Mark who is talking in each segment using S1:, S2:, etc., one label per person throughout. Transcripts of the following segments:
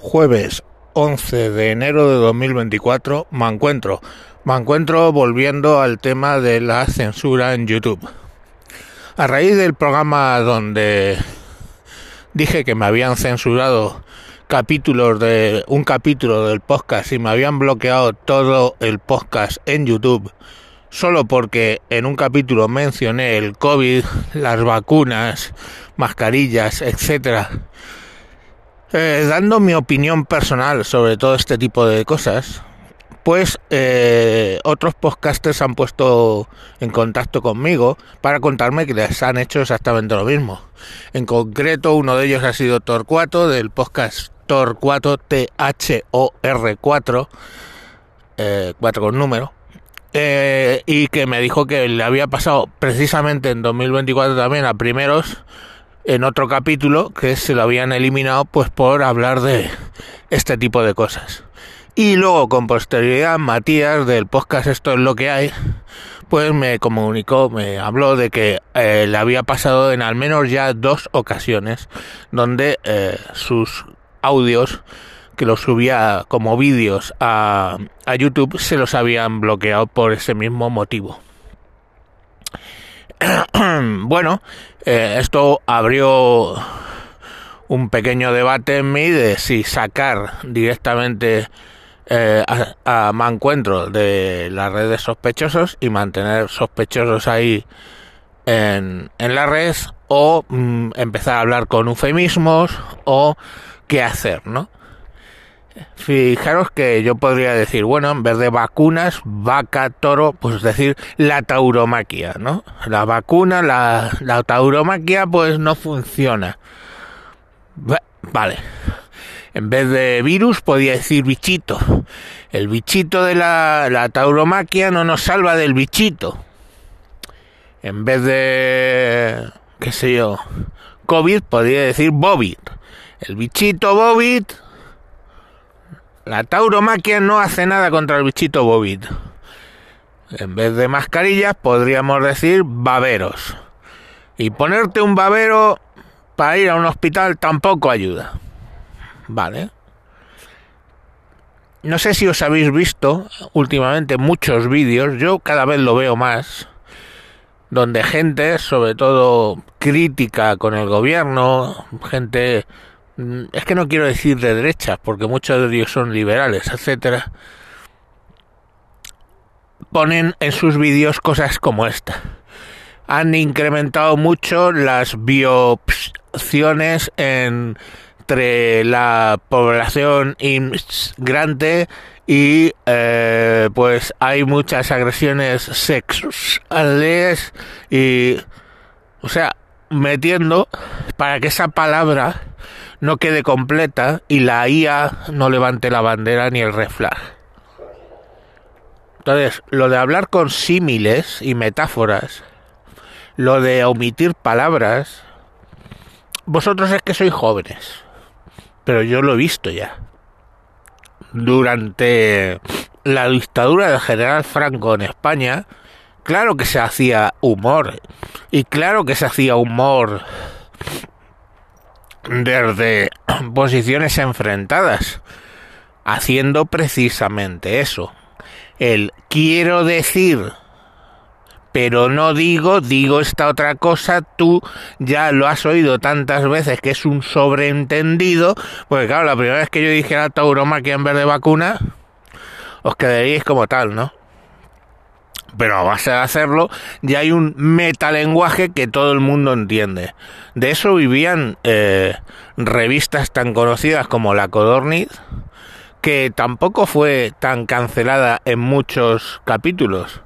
S1: jueves 11 de enero de 2024 me encuentro. Me encuentro volviendo al tema de la censura en YouTube. A raíz del programa donde dije que me habían censurado capítulos de un capítulo del podcast y me habían bloqueado todo el podcast en YouTube solo porque en un capítulo mencioné el COVID, las vacunas, mascarillas, etcétera eh, dando mi opinión personal sobre todo este tipo de cosas, pues eh, otros podcasters han puesto en contacto conmigo para contarme que les han hecho exactamente lo mismo. En concreto, uno de ellos ha sido Torcuato, del podcast Torcuato, T-H-O-R-4, 4 con número, eh, y que me dijo que le había pasado precisamente en 2024 también a primeros en otro capítulo que se lo habían eliminado pues por hablar de este tipo de cosas. Y luego con posterioridad Matías del podcast Esto es lo que hay pues me comunicó, me habló de que eh, le había pasado en al menos ya dos ocasiones donde eh, sus audios que los subía como vídeos a, a YouTube se los habían bloqueado por ese mismo motivo. bueno, eh, esto abrió un pequeño debate en mí de si sacar directamente eh, a, Mancuentro de las redes sospechosos y mantener sospechosos ahí en, en la red o mm, empezar a hablar con eufemismos o qué hacer, ¿no? Fijaros que yo podría decir, bueno, en vez de vacunas, vaca, toro, pues decir la tauromaquia, ¿no? La vacuna, la, la tauromaquia, pues no funciona. Vale. En vez de virus, podía decir bichito. El bichito de la, la tauromaquia no nos salva del bichito. En vez de, qué sé yo, COVID, podría decir bobit. El bichito bobit la tauromaquia no hace nada contra el bichito bovit. En vez de mascarillas podríamos decir baberos. Y ponerte un babero para ir a un hospital tampoco ayuda. Vale. No sé si os habéis visto últimamente muchos vídeos, yo cada vez lo veo más, donde gente, sobre todo crítica con el gobierno, gente es que no quiero decir de derecha, porque muchos de ellos son liberales, etcétera, ponen en sus vídeos cosas como esta. Han incrementado mucho las biopsiones entre la población inmigrante y eh, pues hay muchas agresiones sexuales y o sea metiendo para que esa palabra no quede completa y la IA no levante la bandera ni el reflag. Entonces, lo de hablar con símiles y metáforas, lo de omitir palabras, vosotros es que sois jóvenes, pero yo lo he visto ya. Durante la dictadura del general Franco en España, claro que se hacía humor, y claro que se hacía humor desde posiciones enfrentadas, haciendo precisamente eso. El quiero decir, pero no digo, digo esta otra cosa, tú ya lo has oído tantas veces que es un sobreentendido, porque claro, la primera vez que yo dije la tauromaquia en vez de vacuna, os quedaríais como tal, ¿no? Pero a base de hacerlo ya hay un metalenguaje que todo el mundo entiende. De eso vivían eh, revistas tan conocidas como La Codorniz, que tampoco fue tan cancelada en muchos capítulos.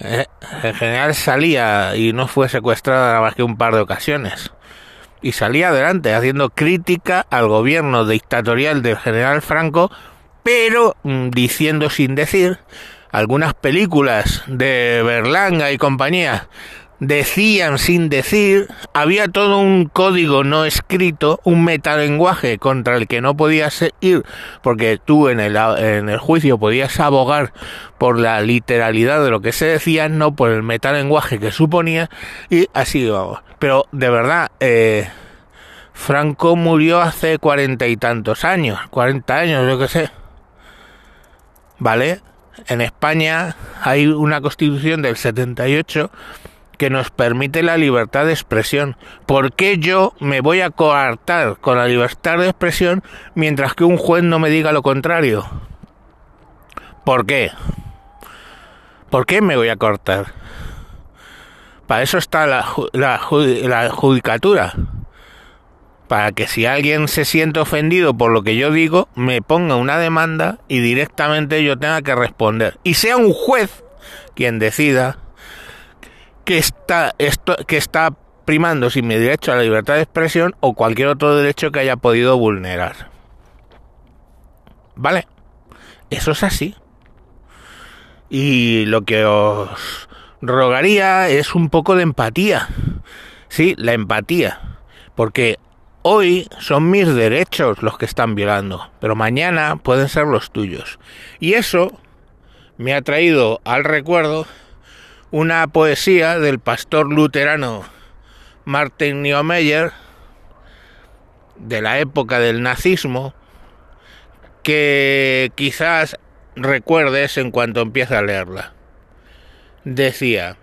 S1: Eh, en general salía y no fue secuestrada más que un par de ocasiones. Y salía adelante haciendo crítica al gobierno dictatorial del general Franco, pero mm, diciendo sin decir algunas películas de Berlanga y compañía decían sin decir, había todo un código no escrito, un metalenguaje contra el que no podías ir, porque tú en el, en el juicio podías abogar por la literalidad de lo que se decía, no por el metalenguaje que suponía, y así vamos. Pero de verdad, eh, Franco murió hace cuarenta y tantos años, cuarenta años, yo qué sé. ¿Vale? En España hay una constitución del 78 que nos permite la libertad de expresión. ¿Por qué yo me voy a coartar con la libertad de expresión mientras que un juez no me diga lo contrario? ¿Por qué? ¿Por qué me voy a cortar? Para eso está la, la, la judicatura para que si alguien se siente ofendido por lo que yo digo, me ponga una demanda y directamente yo tenga que responder. Y sea un juez quien decida que está, esto, que está primando sin mi derecho a la libertad de expresión o cualquier otro derecho que haya podido vulnerar. ¿Vale? Eso es así. Y lo que os rogaría es un poco de empatía. Sí, la empatía. Porque Hoy son mis derechos los que están violando, pero mañana pueden ser los tuyos. Y eso me ha traído al recuerdo una poesía del pastor luterano Martin Niemeyer de la época del nazismo que quizás recuerdes en cuanto empieces a leerla. Decía,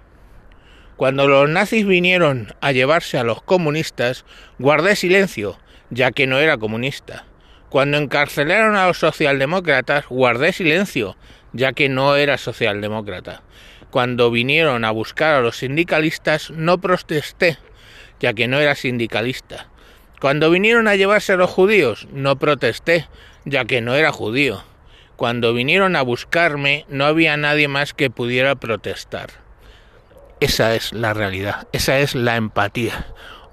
S1: cuando los nazis vinieron a llevarse a los comunistas, guardé silencio, ya que no era comunista. Cuando encarcelaron a los socialdemócratas, guardé silencio, ya que no era socialdemócrata. Cuando vinieron a buscar a los sindicalistas, no protesté, ya que no era sindicalista. Cuando vinieron a llevarse a los judíos, no protesté, ya que no era judío. Cuando vinieron a buscarme, no había nadie más que pudiera protestar. Esa es la realidad, esa es la empatía.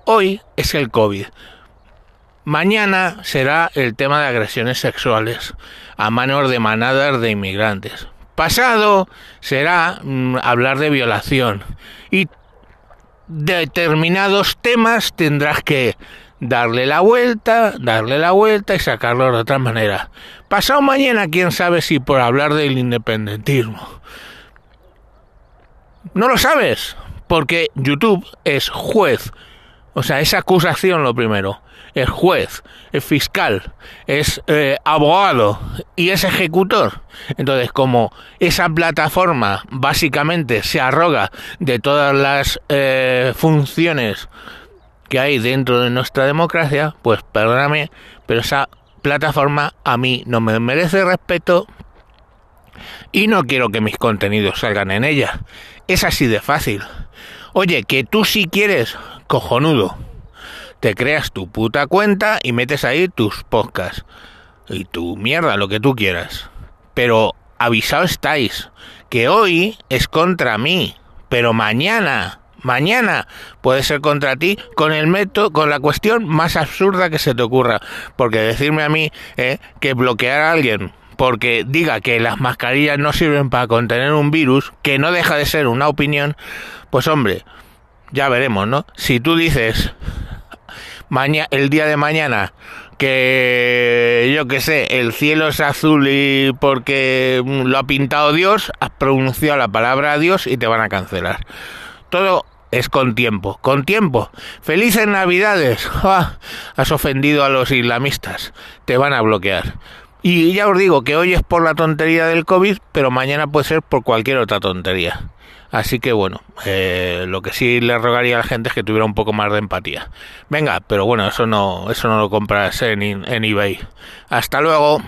S1: Hoy es el COVID. Mañana será el tema de agresiones sexuales a manos de manadas de inmigrantes. Pasado será mm, hablar de violación. Y determinados temas tendrás que darle la vuelta, darle la vuelta y sacarlo de otra manera. Pasado mañana, quién sabe si por hablar del independentismo. No lo sabes, porque YouTube es juez. O sea, es acusación lo primero. Es juez, es fiscal, es eh, abogado y es ejecutor. Entonces, como esa plataforma básicamente se arroga de todas las eh, funciones que hay dentro de nuestra democracia, pues perdóname, pero esa plataforma a mí no me merece respeto y no quiero que mis contenidos salgan en ella. Es así de fácil. Oye, que tú si quieres, cojonudo. Te creas tu puta cuenta y metes ahí tus podcasts. Y tu mierda, lo que tú quieras. Pero avisado estáis, que hoy es contra mí, pero mañana, mañana puede ser contra ti con el método, con la cuestión más absurda que se te ocurra. Porque decirme a mí eh, que bloquear a alguien porque diga que las mascarillas no sirven para contener un virus, que no deja de ser una opinión, pues hombre, ya veremos, ¿no? Si tú dices el día de mañana que yo que sé, el cielo es azul y porque lo ha pintado Dios, has pronunciado la palabra Dios y te van a cancelar. Todo es con tiempo, con tiempo. Felices Navidades. ¡Ah! Has ofendido a los islamistas. Te van a bloquear. Y ya os digo que hoy es por la tontería del COVID, pero mañana puede ser por cualquier otra tontería. Así que bueno, eh, lo que sí le rogaría a la gente es que tuviera un poco más de empatía. Venga, pero bueno, eso no, eso no lo compras en, en eBay. Hasta luego.